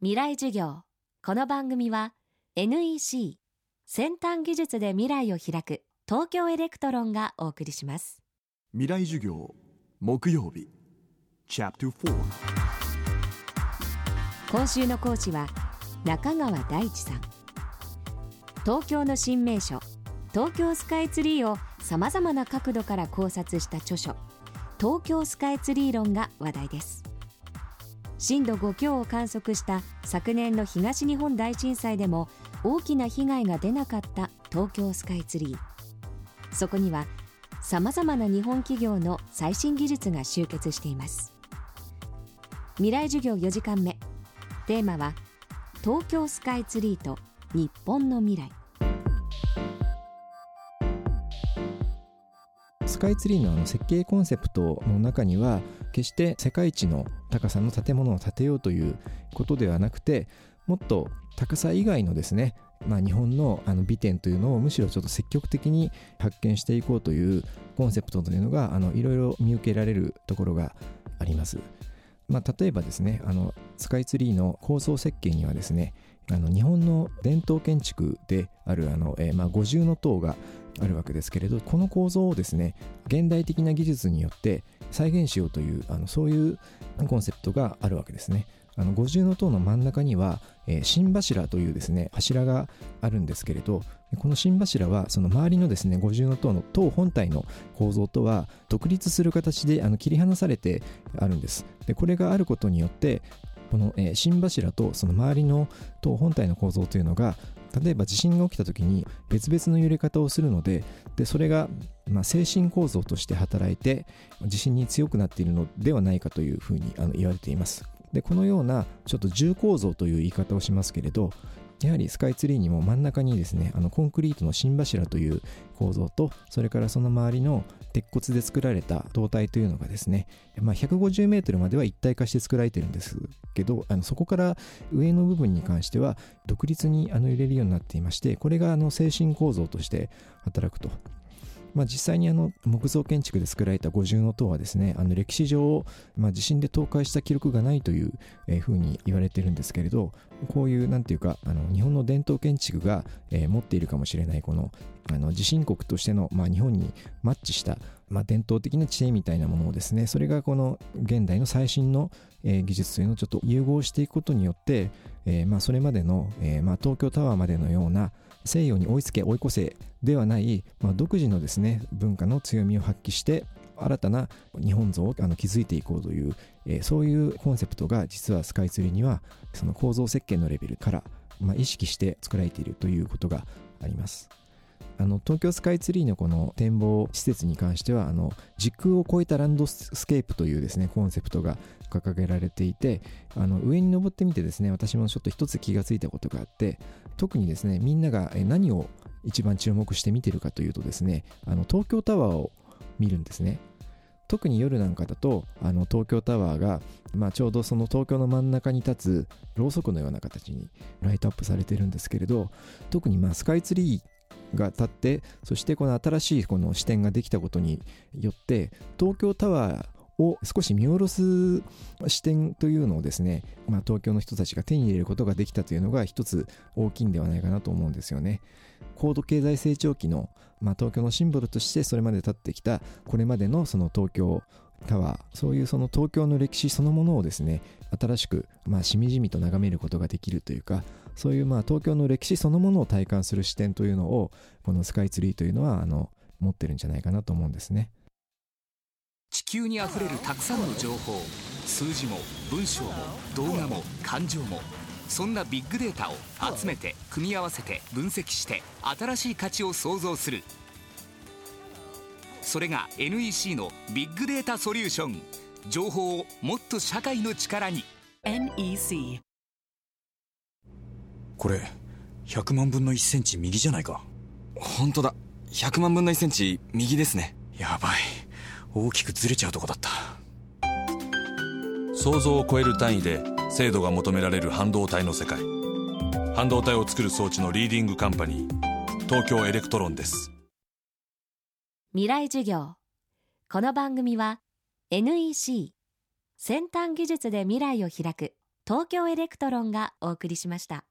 未来授業。この番組は NEC 先端技術で未来を開く東京エレクトロンがお送りします。未来授業木曜日。チャプター4今週の講師は中川大地さん。東京の新名所東京スカイツリーをさまざまな角度から考察した著書東京スカイツリー論が話題です震度5強を観測した昨年の東日本大震災でも大きな被害が出なかった東京スカイツリー。そこにはさまざまな日本企業の最新技術が集結しています。未来授業4時間目。テーマは東京スカイツリーと日本の未来。スカイツリーのあの設計コンセプトの中には決して世界一の高さの建物を建てようということではなくてもっと高さ以外のですねまあ、日本のあの美点というのをむしろちょっと積極的に発見していこうというコンセプトというのがあのいろいろ見受けられるところがあります。まあ、例えばですねあのスカイツリーの構想設計にはですねあの日本の伝統建築であるあの、えー、まあ五重の塔があるわけですけれどこの構造をですね現代的な技術によって再現しようというあのそういうコンセプトがあるわけですね。あの五重塔の真ん中には、えー、心柱というですね柱があるんですけれどこの心柱はその周りのですね五重塔の塔本体の構造とは独立する形であの切り離されてあるんですでこれがあることによってこの、えー、心柱とその周りの塔本体の構造というのが例えば地震が起きた時に別々の揺れ方をするのででそれがまあ精神構造として働いて地震に強くなっているのではないかというふうにあの言われています。でこのようなちょっと重構造という言い方をしますけれどやはりスカイツリーにも真ん中にですねあのコンクリートの心柱という構造とそれからその周りの鉄骨で作られた塔体というのがですね、まあ、150メートルまでは一体化して作られてるんですけどあのそこから上の部分に関しては独立にあの揺れるようになっていましてこれがあの精神構造として働くと。まあ、実際にあの木造建築で作られた五重塔はですねあの歴史上、まあ、地震で倒壊した記録がないというふうに言われてるんですけれどこういうなんていうかあの日本の伝統建築が、えー、持っているかもしれないこのあの地震国としての、まあ、日本にマッチした、まあ、伝統的な知恵みたいなものをですねそれがこの現代の最新の、えー、技術というのをちょっと融合していくことによって、えーまあ、それまでの、えーまあ、東京タワーまでのような西洋に追いつけ追い越せではない、まあ、独自のですね文化の強みを発揮して新たな日本像をあの築いていこうという、えー、そういうコンセプトが実はスカイツリーにはその構造設計のレベルから、まあ、意識して作られているということがあります。あの東京スカイツリーのこの展望施設に関してはあの時空を超えたランドスケープというですねコンセプトが掲げられていてあの上に登ってみてですね私もちょっと一つ気がついたことがあって特にですねみんなが何を一番注目して見てるかというとですねあの東京タワーを見るんですね。特に夜なんかだとあの東京タワーが、まあ、ちょうどその東京の真ん中に立つろうそくのような形にライトアップされてるんですけれど特にまあスカイツリーが立ってそしてこの新しいこの視点ができたことによって東京タワーを少し見下ろす視点というのをですね、まあ、東京の人たちが手に入れることができたというのが一つ大きいんではないかなと思うんですよね。高度経済成長期の、まあ、東京のシンボルとしてそれまで立ってきたこれまでのその東京タワーそういうその東京の歴史そのものをですね新しく、まあ、しみじみと眺めることができるというかそういうまあ東京の歴史そのものを体感する視点というのをこのスカイツリーというのはあの持ってるんじゃないかなと思うんですね。地球にあふれるたくさんの情報数字も文章も動画も感情もそんなビッグデータを集めて組み合わせて分析して新しい価値を創造する。それが NEC のビッグデータソリューション情報をもっと社会の力に。NEC これ100万分の1センチ右じゃないか。本当だ。100万分の1センチ右ですね。やばい。大きくずれちゃうとこだった。想像を超える単位で精度が求められる半導体の世界。半導体を作る装置のリーディングカンパニー東京エレクトロンです。未来授業。この番組は NEC 先端技術で未来を開く東京エレクトロンがお送りしました